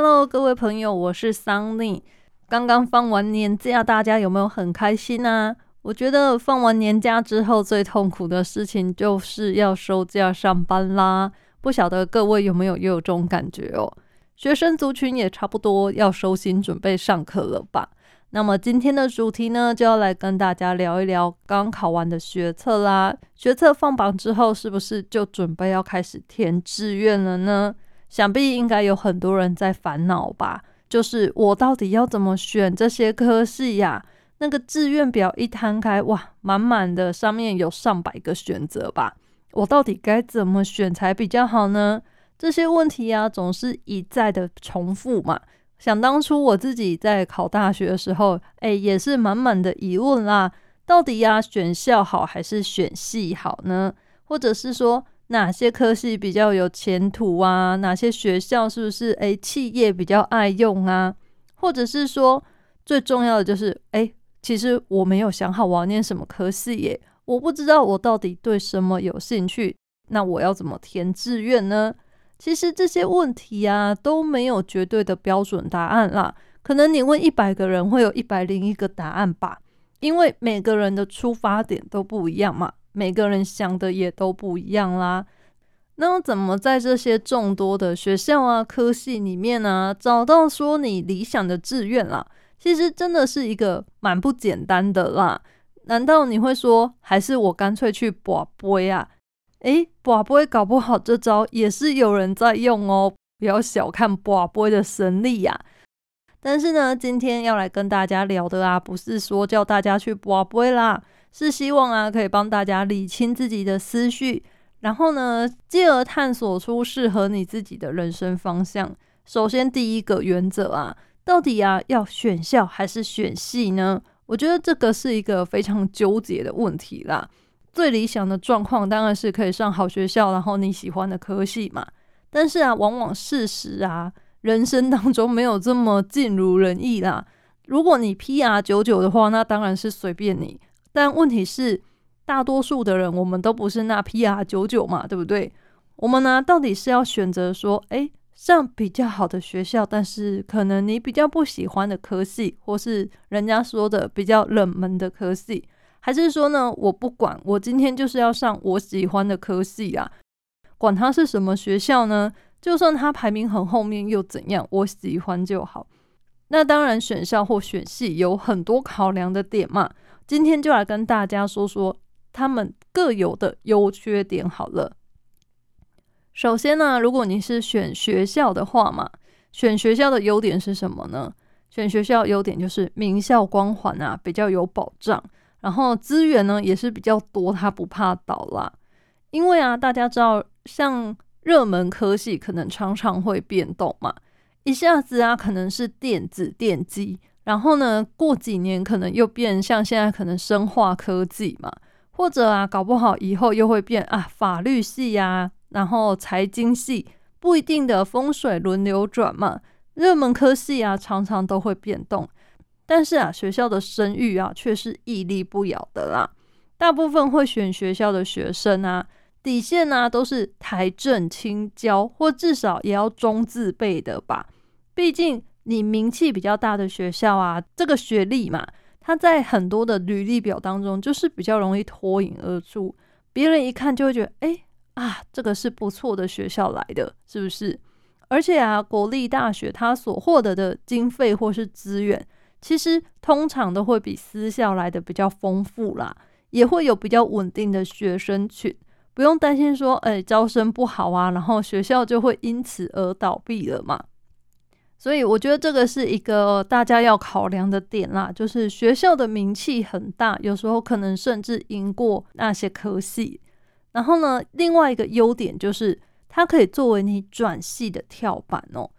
Hello，各位朋友，我是桑尼。刚刚放完年假，大家有没有很开心呢？我觉得放完年假之后，最痛苦的事情就是要收假上班啦。不晓得各位有没有也有这种感觉哦？学生族群也差不多要收心准备上课了吧？那么今天的主题呢，就要来跟大家聊一聊刚考完的学测啦。学测放榜之后，是不是就准备要开始填志愿了呢？想必应该有很多人在烦恼吧，就是我到底要怎么选这些科系呀？那个志愿表一摊开，哇，满满的，上面有上百个选择吧，我到底该怎么选才比较好呢？这些问题呀，总是一再的重复嘛。想当初我自己在考大学的时候，哎，也是满满的疑问啦。到底呀，选校好还是选系好呢？或者是说，哪些科系比较有前途啊？哪些学校是不是哎企业比较爱用啊？或者是说，最重要的就是哎，其实我没有想好我要念什么科系耶，我不知道我到底对什么有兴趣，那我要怎么填志愿呢？其实这些问题啊都没有绝对的标准答案啦，可能你问一百个人会有一百零一个答案吧，因为每个人的出发点都不一样嘛，每个人想的也都不一样啦。那怎么在这些众多的学校啊科系里面呢，找到说你理想的志愿啦？其实真的是一个蛮不简单的啦。难道你会说，还是我干脆去博杯啊？诶，卜杯搞不好这招也是有人在用哦，不要小看卜杯的神力呀。但是呢，今天要来跟大家聊的啊，不是说叫大家去卜杯啦，是希望啊可以帮大家理清自己的思绪，然后呢，继而探索出适合你自己的人生方向。首先，第一个原则啊，到底啊要选校还是选系呢？我觉得这个是一个非常纠结的问题啦。最理想的状况当然是可以上好学校，然后你喜欢的科系嘛。但是啊，往往事实啊，人生当中没有这么尽如人意啦。如果你 P R 九九的话，那当然是随便你。但问题是，大多数的人我们都不是那 P R 九九嘛，对不对？我们呢，到底是要选择说，诶，上比较好的学校，但是可能你比较不喜欢的科系，或是人家说的比较冷门的科系。还是说呢，我不管，我今天就是要上我喜欢的科系啊，管它是什么学校呢？就算它排名很后面又怎样？我喜欢就好。那当然，选校或选系有很多考量的点嘛。今天就来跟大家说说他们各有的优缺点好了。首先呢，如果你是选学校的话嘛，选学校的优点是什么呢？选学校优点就是名校光环啊，比较有保障。然后资源呢也是比较多，他不怕倒啦。因为啊，大家知道，像热门科系可能常常会变动嘛，一下子啊可能是电子电机，然后呢过几年可能又变像现在可能生化科技嘛，或者啊搞不好以后又会变啊法律系呀，然后财经系，不一定的风水轮流转嘛，热门科系啊常常都会变动。但是啊，学校的声誉啊，却是屹立不摇的啦。大部分会选学校的学生啊，底线呢都是台政青交，或至少也要中字辈的吧。毕竟你名气比较大的学校啊，这个学历嘛，它在很多的履历表当中就是比较容易脱颖而出，别人一看就会觉得，哎啊，这个是不错的学校来的，是不是？而且啊，国立大学它所获得的经费或是资源。其实通常都会比私校来的比较丰富啦，也会有比较稳定的学生群，不用担心说，哎，招生不好啊，然后学校就会因此而倒闭了嘛。所以我觉得这个是一个大家要考量的点啦，就是学校的名气很大，有时候可能甚至赢过那些科系。然后呢，另外一个优点就是它可以作为你转系的跳板哦。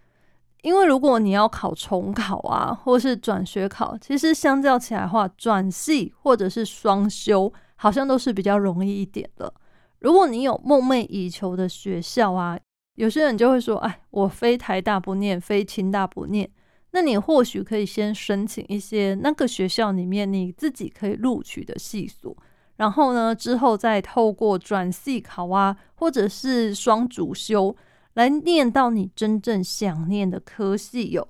因为如果你要考重考啊，或是转学考，其实相较起来的话，转系或者是双修，好像都是比较容易一点的。如果你有梦寐以求的学校啊，有些人就会说：“哎，我非台大不念，非清大不念。”那你或许可以先申请一些那个学校里面你自己可以录取的系所，然后呢，之后再透过转系考啊，或者是双主修。来念到你真正想念的科系哟。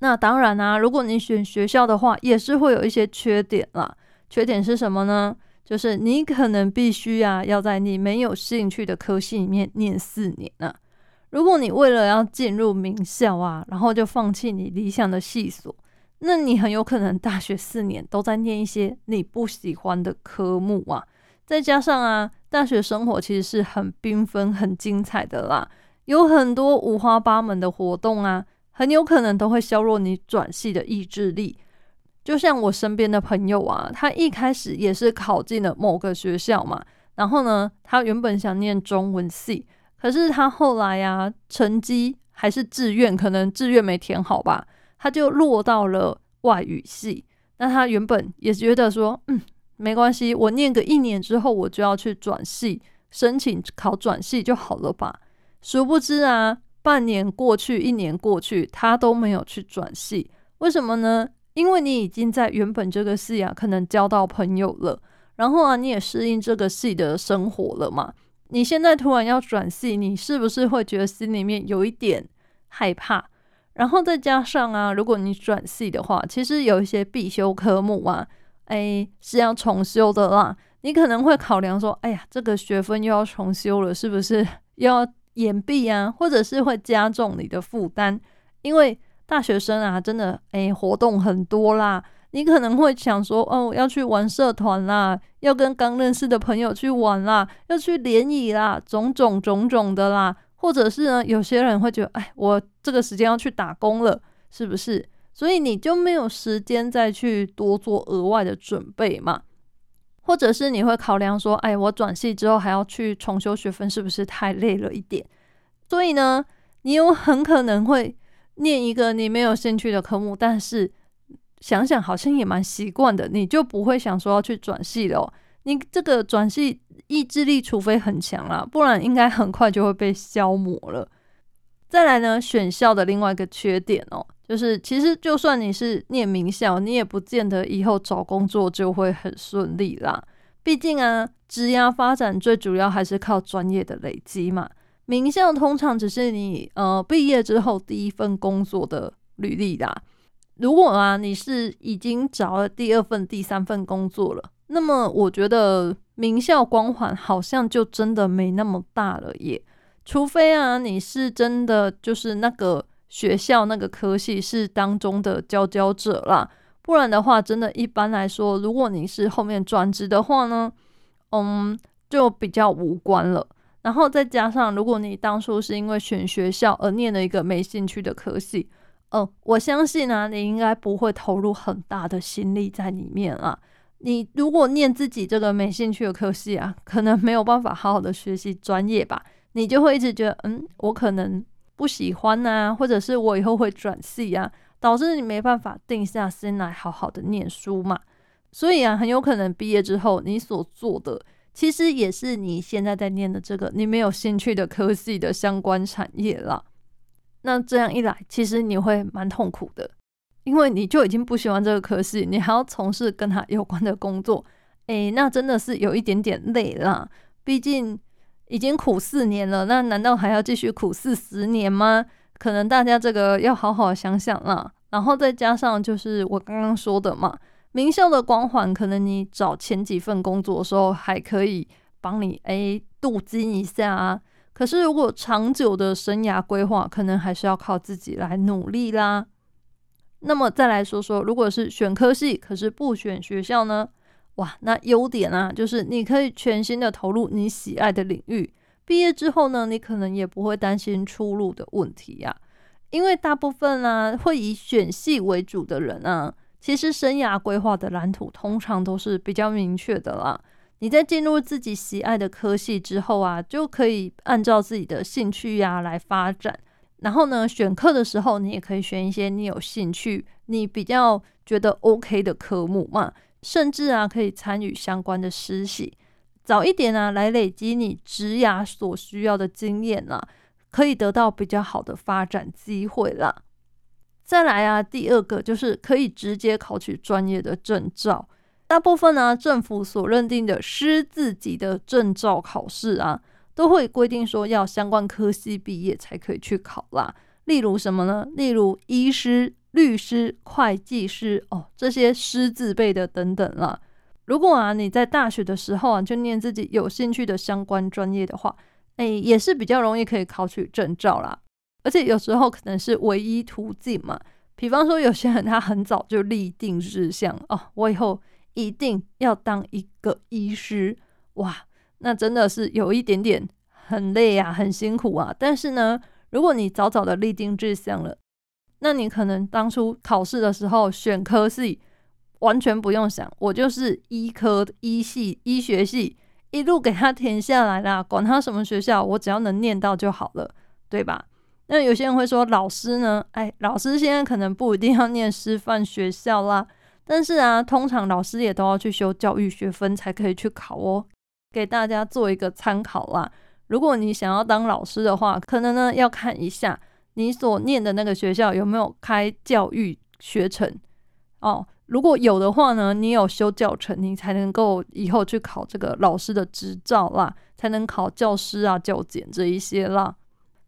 那当然啊，如果你选学校的话，也是会有一些缺点啦。缺点是什么呢？就是你可能必须啊，要在你没有兴趣的科系里面念四年啊。如果你为了要进入名校啊，然后就放弃你理想的系所，那你很有可能大学四年都在念一些你不喜欢的科目啊。再加上啊，大学生活其实是很缤纷、很精彩的啦，有很多五花八门的活动啊，很有可能都会削弱你转系的意志力。就像我身边的朋友啊，他一开始也是考进了某个学校嘛，然后呢，他原本想念中文系。可是他后来呀，成绩还是志愿，可能志愿没填好吧，他就落到了外语系。那他原本也觉得说，嗯，没关系，我念个一年之后，我就要去转系，申请考转系就好了吧。殊不知啊，半年过去，一年过去，他都没有去转系。为什么呢？因为你已经在原本这个系啊，可能交到朋友了，然后啊，你也适应这个系的生活了嘛。你现在突然要转系，你是不是会觉得心里面有一点害怕？然后再加上啊，如果你转系的话，其实有一些必修科目啊，哎是要重修的啦。你可能会考量说，哎呀，这个学分又要重修了，是不是要延毕啊？或者是会加重你的负担？因为大学生啊，真的哎活动很多啦。你可能会想说，哦，要去玩社团啦，要跟刚认识的朋友去玩啦，要去联谊啦，种种种种的啦，或者是呢，有些人会觉得，哎，我这个时间要去打工了，是不是？所以你就没有时间再去多做额外的准备嘛？或者是你会考量说，哎，我转系之后还要去重修学分，是不是太累了一点？所以呢，你有很可能会念一个你没有兴趣的科目，但是。想想好像也蛮习惯的，你就不会想说要去转系了。你这个转系意志力，除非很强啦，不然应该很快就会被消磨了。再来呢，选校的另外一个缺点哦，就是其实就算你是念名校，你也不见得以后找工作就会很顺利啦。毕竟啊，职业发展最主要还是靠专业的累积嘛。名校通常只是你呃毕业之后第一份工作的履历啦。如果啊，你是已经找了第二份、第三份工作了，那么我觉得名校光环好像就真的没那么大了耶。除非啊，你是真的就是那个学校那个科系是当中的佼佼者啦，不然的话，真的一般来说，如果你是后面转职的话呢，嗯，就比较无关了。然后再加上，如果你当初是因为选学校而念了一个没兴趣的科系。哦，我相信呢，你应该不会投入很大的心力在里面啊。你如果念自己这个没兴趣的科系啊，可能没有办法好好的学习专业吧。你就会一直觉得，嗯，我可能不喜欢呐，或者是我以后会转系啊，导致你没办法定下心来好好的念书嘛。所以啊，很有可能毕业之后，你所做的其实也是你现在在念的这个你没有兴趣的科系的相关产业了。那这样一来，其实你会蛮痛苦的，因为你就已经不喜欢这个科系，你还要从事跟他有关的工作，诶，那真的是有一点点累啦。毕竟已经苦四年了，那难道还要继续苦四十年吗？可能大家这个要好好想想啦。然后再加上就是我刚刚说的嘛，名校的光环，可能你找前几份工作的时候还可以帮你诶镀金一下啊。可是，如果长久的生涯规划，可能还是要靠自己来努力啦。那么再来说说，如果是选科系，可是不选学校呢？哇，那优点啊，就是你可以全心的投入你喜爱的领域。毕业之后呢，你可能也不会担心出路的问题呀。因为大部分呢，会以选系为主的人啊，其实生涯规划的蓝图通常都是比较明确的啦。你在进入自己喜爱的科系之后啊，就可以按照自己的兴趣呀来发展。然后呢，选课的时候，你也可以选一些你有兴趣、你比较觉得 OK 的科目嘛。甚至啊，可以参与相关的实习，早一点啊来累积你职涯所需要的经验啊，可以得到比较好的发展机会啦。再来啊，第二个就是可以直接考取专业的证照。大部分呢，政府所认定的师自级的证照考试啊，都会规定说要相关科系毕业才可以去考啦。例如什么呢？例如医师、律师、会计师哦，这些师字辈的等等啦。如果啊你在大学的时候啊就念自己有兴趣的相关专业的话，哎，也是比较容易可以考取证照啦。而且有时候可能是唯一途径嘛。比方说，有些人他很早就立定志向哦，我以后一定要当一个医师哇，那真的是有一点点很累啊，很辛苦啊。但是呢，如果你早早的立定志向了，那你可能当初考试的时候选科系完全不用想，我就是医科医系医学系一路给他填下来啦，管他什么学校，我只要能念到就好了，对吧？那有些人会说，老师呢？哎，老师现在可能不一定要念师范学校啦，但是啊，通常老师也都要去修教育学分才可以去考哦。给大家做一个参考啦。如果你想要当老师的话，可能呢要看一下你所念的那个学校有没有开教育学程哦。如果有的话呢，你有修教程，你才能够以后去考这个老师的执照啦，才能考教师啊、教检这一些啦。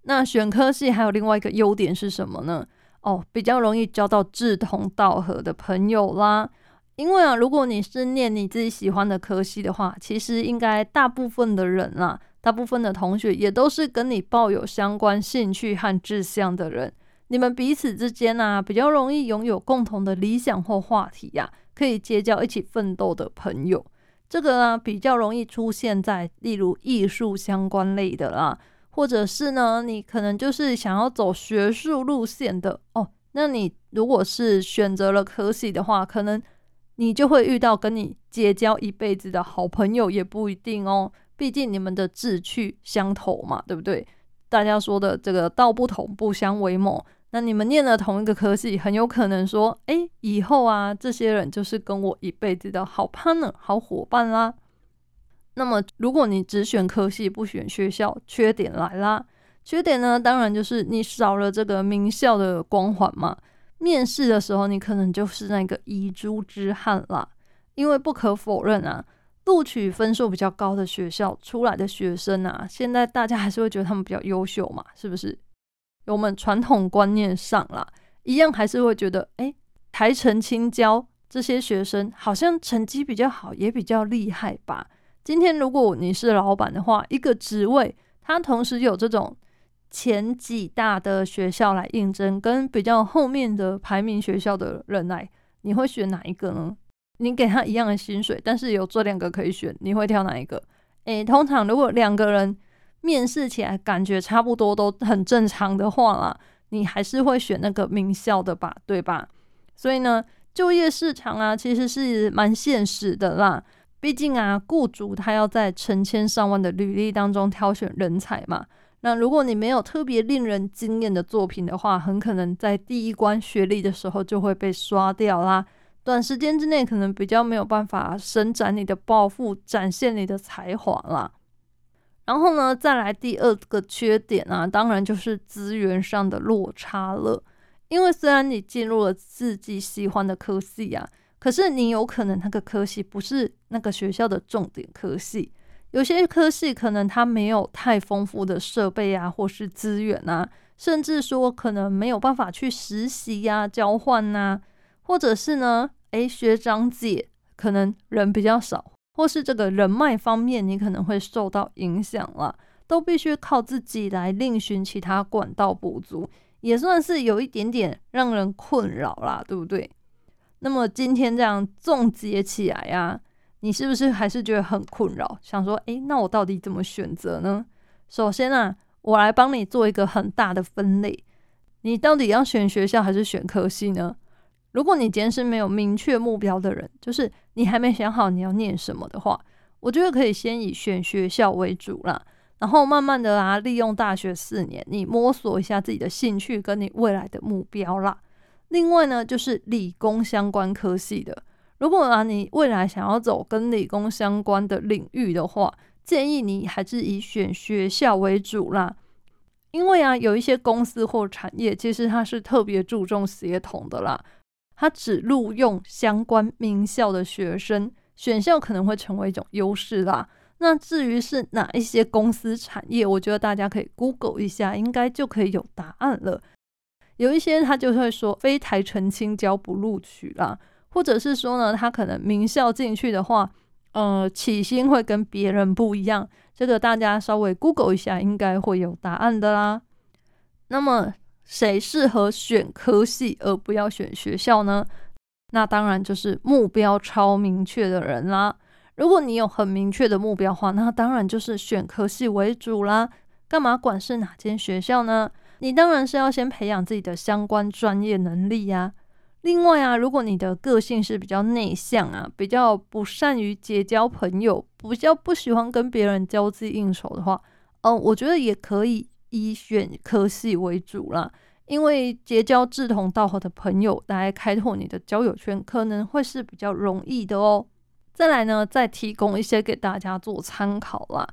那选科系还有另外一个优点是什么呢？哦，比较容易交到志同道合的朋友啦。因为啊，如果你是念你自己喜欢的科系的话，其实应该大部分的人啦，大部分的同学也都是跟你抱有相关兴趣和志向的人。你们彼此之间呢，比较容易拥有共同的理想或话题呀，可以结交一起奋斗的朋友。这个呢，比较容易出现在例如艺术相关类的啦。或者是呢，你可能就是想要走学术路线的哦。那你如果是选择了科系的话，可能你就会遇到跟你结交一辈子的好朋友，也不一定哦。毕竟你们的志趣相投嘛，对不对？大家说的这个道不同不相为谋。那你们念了同一个科系，很有可能说，哎，以后啊，这些人就是跟我一辈子的好 partner、好伙伴啦。那么，如果你只选科系不选学校，缺点来啦。缺点呢，当然就是你少了这个名校的光环嘛。面试的时候，你可能就是那个遗珠之憾啦。因为不可否认啊，录取分数比较高的学校出来的学生啊，现在大家还是会觉得他们比较优秀嘛，是不是？我们传统观念上啦，一样还是会觉得，哎，台城青交这些学生好像成绩比较好，也比较厉害吧。今天如果你是老板的话，一个职位，他同时有这种前几大的学校来应征，跟比较后面的排名学校的人来，你会选哪一个呢？你给他一样的薪水，但是有这两个可以选，你会挑哪一个？诶，通常如果两个人面试起来感觉差不多都很正常的话啦，你还是会选那个名校的吧，对吧？所以呢，就业市场啊，其实是蛮现实的啦。毕竟啊，雇主他要在成千上万的履历当中挑选人才嘛。那如果你没有特别令人惊艳的作品的话，很可能在第一关学历的时候就会被刷掉啦。短时间之内可能比较没有办法伸展你的抱负，展现你的才华啦。然后呢，再来第二个缺点啊，当然就是资源上的落差了。因为虽然你进入了自己喜欢的科系啊。可是你有可能那个科系不是那个学校的重点科系，有些科系可能它没有太丰富的设备啊，或是资源啊，甚至说可能没有办法去实习呀、交换呐，或者是呢，诶，学长姐可能人比较少，或是这个人脉方面你可能会受到影响了，都必须靠自己来另寻其他管道补足，也算是有一点点让人困扰啦，对不对？那么今天这样总结起来呀，你是不是还是觉得很困扰？想说，诶，那我到底怎么选择呢？首先啊，我来帮你做一个很大的分类，你到底要选学校还是选科系呢？如果你今天是没有明确目标的人，就是你还没想好你要念什么的话，我觉得可以先以选学校为主啦，然后慢慢的啊，利用大学四年，你摸索一下自己的兴趣跟你未来的目标啦。另外呢，就是理工相关科系的。如果啊，你未来想要走跟理工相关的领域的话，建议你还是以选学校为主啦。因为啊，有一些公司或产业，其实它是特别注重协同的啦。它只录用相关名校的学生，选校可能会成为一种优势啦。那至于是哪一些公司产业，我觉得大家可以 Google 一下，应该就可以有答案了。有一些他就会说非台澄清交不录取啦，或者是说呢，他可能名校进去的话，呃，起薪会跟别人不一样。这个大家稍微 Google 一下，应该会有答案的啦。那么谁适合选科系而不要选学校呢？那当然就是目标超明确的人啦。如果你有很明确的目标话，那当然就是选科系为主啦。干嘛管是哪间学校呢？你当然是要先培养自己的相关专业能力呀。另外啊，如果你的个性是比较内向啊，比较不善于结交朋友，比较不喜欢跟别人交际应酬的话，嗯，我觉得也可以以选科系为主啦。因为结交志同道合的朋友来开拓你的交友圈，可能会是比较容易的哦。再来呢，再提供一些给大家做参考啦。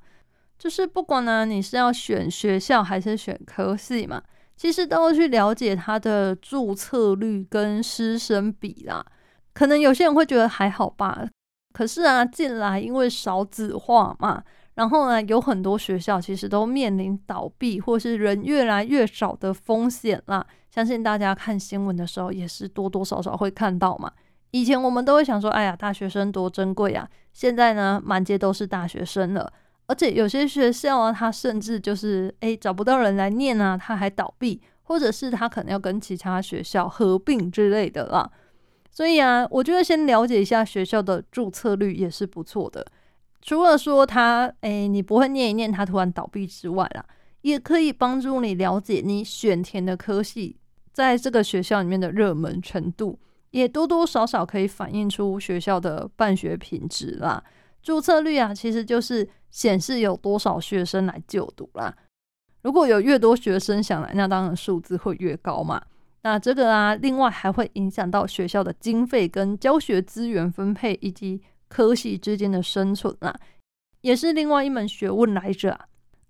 就是不管呢你是要选学校还是选科系嘛，其实都要去了解它的注册率跟师生比啦。可能有些人会觉得还好吧，可是啊，近来因为少子化嘛。然后呢，有很多学校其实都面临倒闭或是人越来越少的风险啦。相信大家看新闻的时候也是多多少少会看到嘛。以前我们都会想说，哎呀，大学生多珍贵啊！现在呢，满街都是大学生了，而且有些学校啊，它甚至就是哎找不到人来念啊，它还倒闭，或者是它可能要跟其他学校合并之类的啦。所以啊，我觉得先了解一下学校的注册率也是不错的。除了说他，哎，你不会念一念，他突然倒闭之外啦，也可以帮助你了解你选填的科系在这个学校里面的热门程度，也多多少少可以反映出学校的办学品质啦。注册率啊，其实就是显示有多少学生来就读啦。如果有越多学生想来，那当然数字会越高嘛。那这个啊，另外还会影响到学校的经费跟教学资源分配以及。科系之间的生存啦，也是另外一门学问来着。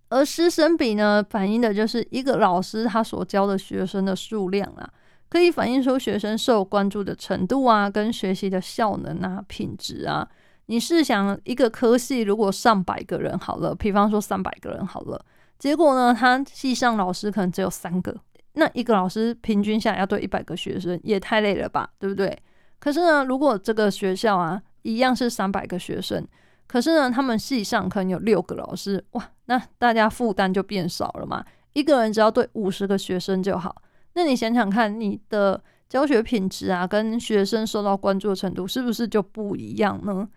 而师生比呢，反映的就是一个老师他所教的学生的数量啊，可以反映出学生受关注的程度啊，跟学习的效能啊、品质啊。你试想，一个科系如果上百个人好了，比方说三百个人好了，结果呢，他系上老师可能只有三个，那一个老师平均下来要对一百个学生，也太累了吧，对不对？可是呢，如果这个学校啊，一样是三百个学生，可是呢，他们系上可能有六个老师，哇，那大家负担就变少了嘛。一个人只要对五十个学生就好，那你想想看，你的教学品质啊，跟学生受到关注的程度是不是就不一样呢？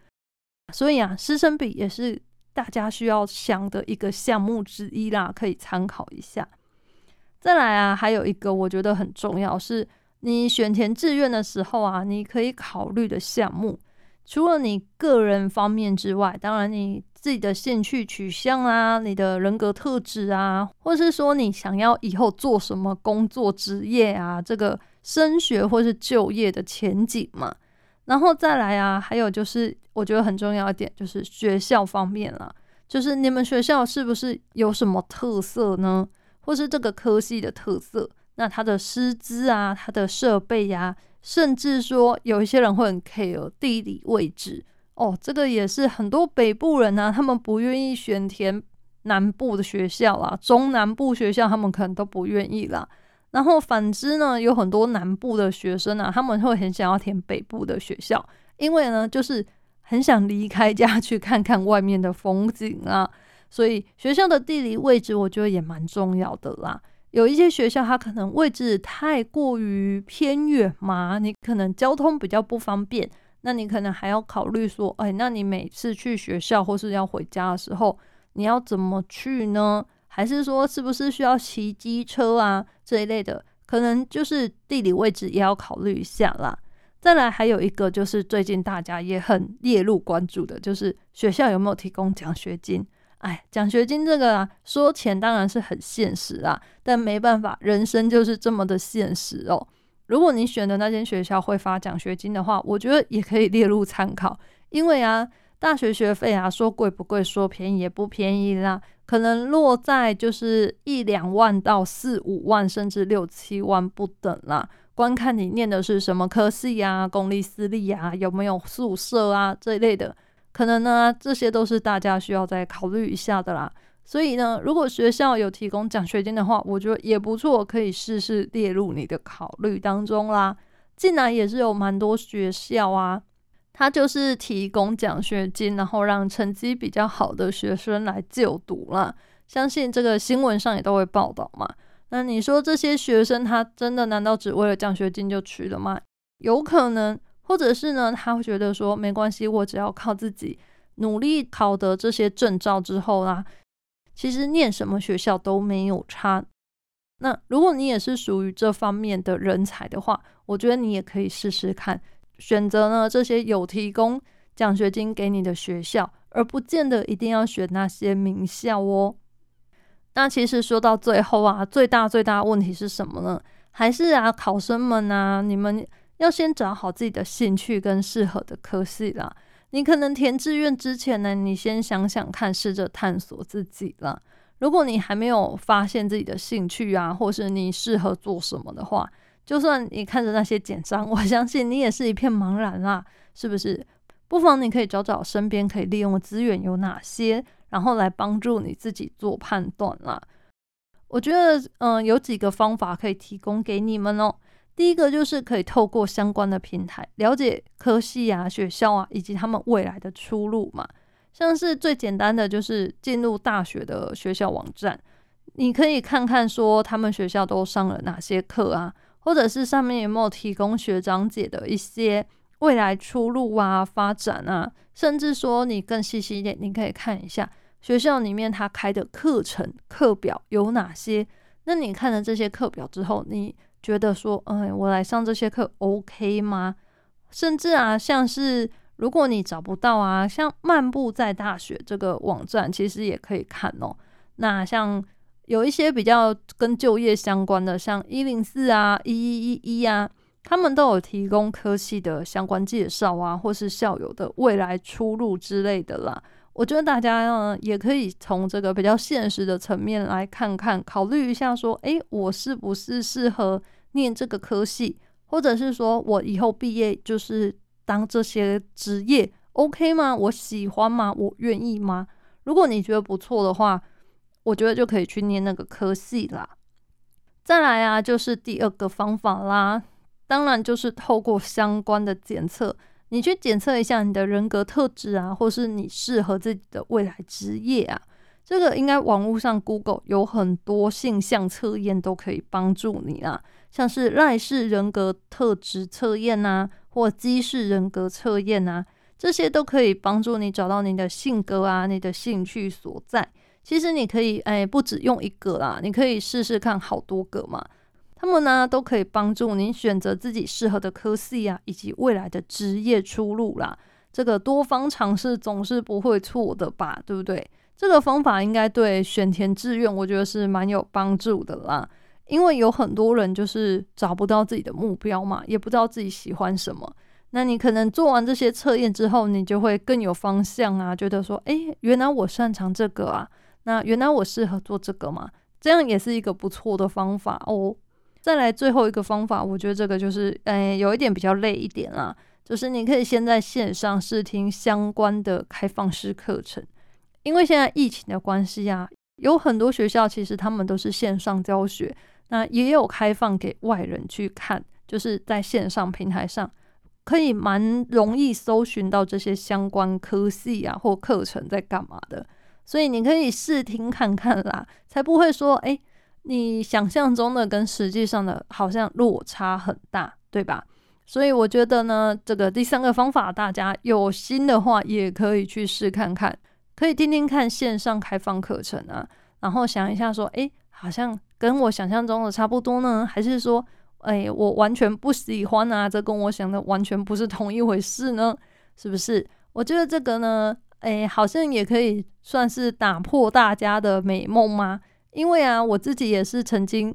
所以啊，师生比也是大家需要想的一个项目之一啦，可以参考一下。再来啊，还有一个我觉得很重要，是你选填志愿的时候啊，你可以考虑的项目。除了你个人方面之外，当然你自己的兴趣取向啊，你的人格特质啊，或是说你想要以后做什么工作职业啊，这个升学或是就业的前景嘛。然后再来啊，还有就是我觉得很重要一点就是学校方面了，就是你们学校是不是有什么特色呢？或是这个科系的特色？那它的师资啊，它的设备呀。甚至说有一些人会很 care 地理位置哦，这个也是很多北部人呢，他们不愿意选填南部的学校啦，中南部学校他们可能都不愿意啦。然后反之呢，有很多南部的学生啊，他们会很想要填北部的学校，因为呢，就是很想离开家去看看外面的风景啊。所以学校的地理位置，我觉得也蛮重要的啦。有一些学校，它可能位置太过于偏远嘛，你可能交通比较不方便，那你可能还要考虑说，哎，那你每次去学校或是要回家的时候，你要怎么去呢？还是说是不是需要骑机车啊这一类的？可能就是地理位置也要考虑一下啦。再来还有一个就是最近大家也很列入关注的，就是学校有没有提供奖学金。哎，奖学金这个啊，说钱当然是很现实啊，但没办法，人生就是这么的现实哦。如果你选的那间学校会发奖学金的话，我觉得也可以列入参考。因为啊，大学学费啊，说贵不贵，说便宜也不便宜啦，可能落在就是一两万到四五万，甚至六七万不等啦。观看你念的是什么科系啊，公立私立啊，有没有宿舍啊这一类的。可能呢，这些都是大家需要再考虑一下的啦。所以呢，如果学校有提供奖学金的话，我觉得也不错，可以试试列入你的考虑当中啦。近来也是有蛮多学校啊，它就是提供奖学金，然后让成绩比较好的学生来就读啦。相信这个新闻上也都会报道嘛。那你说这些学生他真的难道只为了奖学金就去了吗？有可能，或者是呢，他会觉得说没关系，我只要靠自己努力考得这些证照之后啦。其实念什么学校都没有差。那如果你也是属于这方面的人才的话，我觉得你也可以试试看，选择呢这些有提供奖学金给你的学校，而不见得一定要选那些名校哦。那其实说到最后啊，最大最大问题是什么呢？还是啊，考生们啊，你们要先找好自己的兴趣跟适合的科系啦。你可能填志愿之前呢，你先想想看，试着探索自己了。如果你还没有发现自己的兴趣啊，或是你适合做什么的话，就算你看着那些简章，我相信你也是一片茫然啦，是不是？不妨你可以找找身边可以利用的资源有哪些，然后来帮助你自己做判断啦。我觉得，嗯，有几个方法可以提供给你们哦。第一个就是可以透过相关的平台了解科系啊、学校啊以及他们未来的出路嘛。像是最简单的就是进入大学的学校网站，你可以看看说他们学校都上了哪些课啊，或者是上面有没有提供学长姐的一些未来出路啊、发展啊，甚至说你更细心一点，你可以看一下学校里面他开的课程课表有哪些。那你看了这些课表之后，你觉得说，嗯，我来上这些课 OK 吗？甚至啊，像是如果你找不到啊，像漫步在大学这个网站，其实也可以看哦。那像有一些比较跟就业相关的，像一零四啊、一一一一啊，他们都有提供科系的相关介绍啊，或是校友的未来出路之类的啦。我觉得大家呢，也可以从这个比较现实的层面来看看，考虑一下说，诶，我是不是适合？念这个科系，或者是说我以后毕业就是当这些职业，OK 吗？我喜欢吗？我愿意吗？如果你觉得不错的话，我觉得就可以去念那个科系啦。再来啊，就是第二个方法啦，当然就是透过相关的检测，你去检测一下你的人格特质啊，或是你适合自己的未来职业啊。这个应该网络上 Google 有很多性向测验都可以帮助你啊。像是赖氏人格特质测验呐，或基氏人格测验呐，这些都可以帮助你找到你的性格啊，你的兴趣所在。其实你可以哎，不止用一个啦，你可以试试看好多个嘛。他们呢都可以帮助你选择自己适合的科系啊，以及未来的职业出路啦。这个多方尝试总是不会错的吧，对不对？这个方法应该对选填志愿，我觉得是蛮有帮助的啦。因为有很多人就是找不到自己的目标嘛，也不知道自己喜欢什么。那你可能做完这些测验之后，你就会更有方向啊，觉得说，哎，原来我擅长这个啊，那原来我适合做这个嘛，这样也是一个不错的方法哦。再来最后一个方法，我觉得这个就是，哎，有一点比较累一点啦，就是你可以先在线上试听相关的开放式课程，因为现在疫情的关系啊，有很多学校其实他们都是线上教学。那也有开放给外人去看，就是在线上平台上，可以蛮容易搜寻到这些相关科系啊或课程在干嘛的，所以你可以试听看看啦，才不会说，哎，你想象中的跟实际上的好像落差很大，对吧？所以我觉得呢，这个第三个方法，大家有心的话也可以去试看看，可以听听看线上开放课程啊，然后想一下说，哎，好像。跟我想象中的差不多呢，还是说，哎，我完全不喜欢啊？这跟我想的完全不是同一回事呢？是不是？我觉得这个呢，哎，好像也可以算是打破大家的美梦吗？因为啊，我自己也是曾经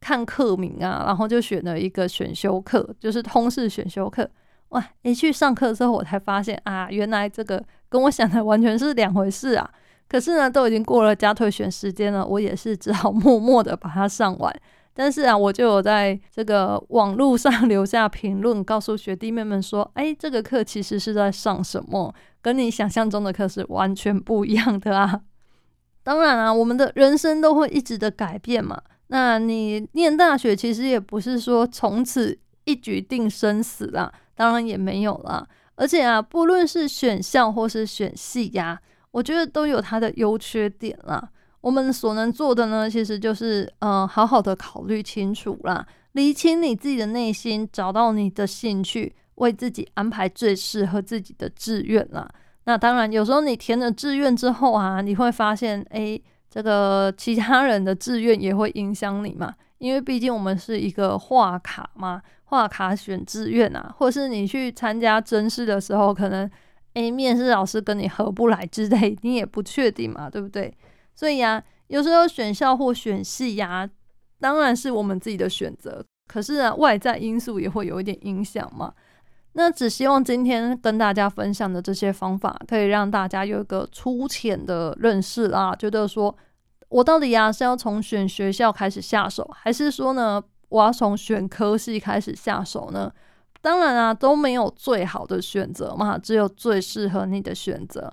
看课名啊，然后就选了一个选修课，就是通识选修课。哇，一去上课之后，我才发现啊，原来这个跟我想的完全是两回事啊。可是呢，都已经过了加退选时间了，我也是只好 默默的把它上完。但是啊，我就有在这个网络上留下评论，告诉学弟妹们说：“哎，这个课其实是在上什么？跟你想象中的课是完全不一样的啊！” 当然啊，我们的人生都会一直的改变嘛。那你念大学其实也不是说从此一举定生死啦，当然也没有啦。而且啊，不论是选校或是选系呀，我觉得都有它的优缺点啦。我们所能做的呢，其实就是呃，好好的考虑清楚啦，理清你自己的内心，找到你的兴趣，为自己安排最适合自己的志愿啦。那当然，有时候你填了志愿之后啊，你会发现，哎，这个其他人的志愿也会影响你嘛，因为毕竟我们是一个画卡嘛，画卡选志愿啊，或是你去参加甄试的时候，可能诶面试老师跟你合不来之类，你也不确定嘛，对不对？所以呀，有时候选校或选系呀，当然是我们自己的选择。可是啊，外在因素也会有一点影响嘛。那只希望今天跟大家分享的这些方法，可以让大家有一个粗浅的认识啦。觉得说我到底呀是要从选学校开始下手，还是说呢，我要从选科系开始下手呢？当然啊，都没有最好的选择嘛，只有最适合你的选择。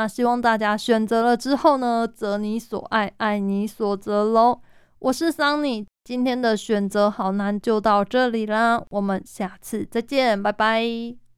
那希望大家选择了之后呢，择你所爱，爱你所择喽。我是桑尼，今天的选择好难就到这里啦，我们下次再见，拜拜。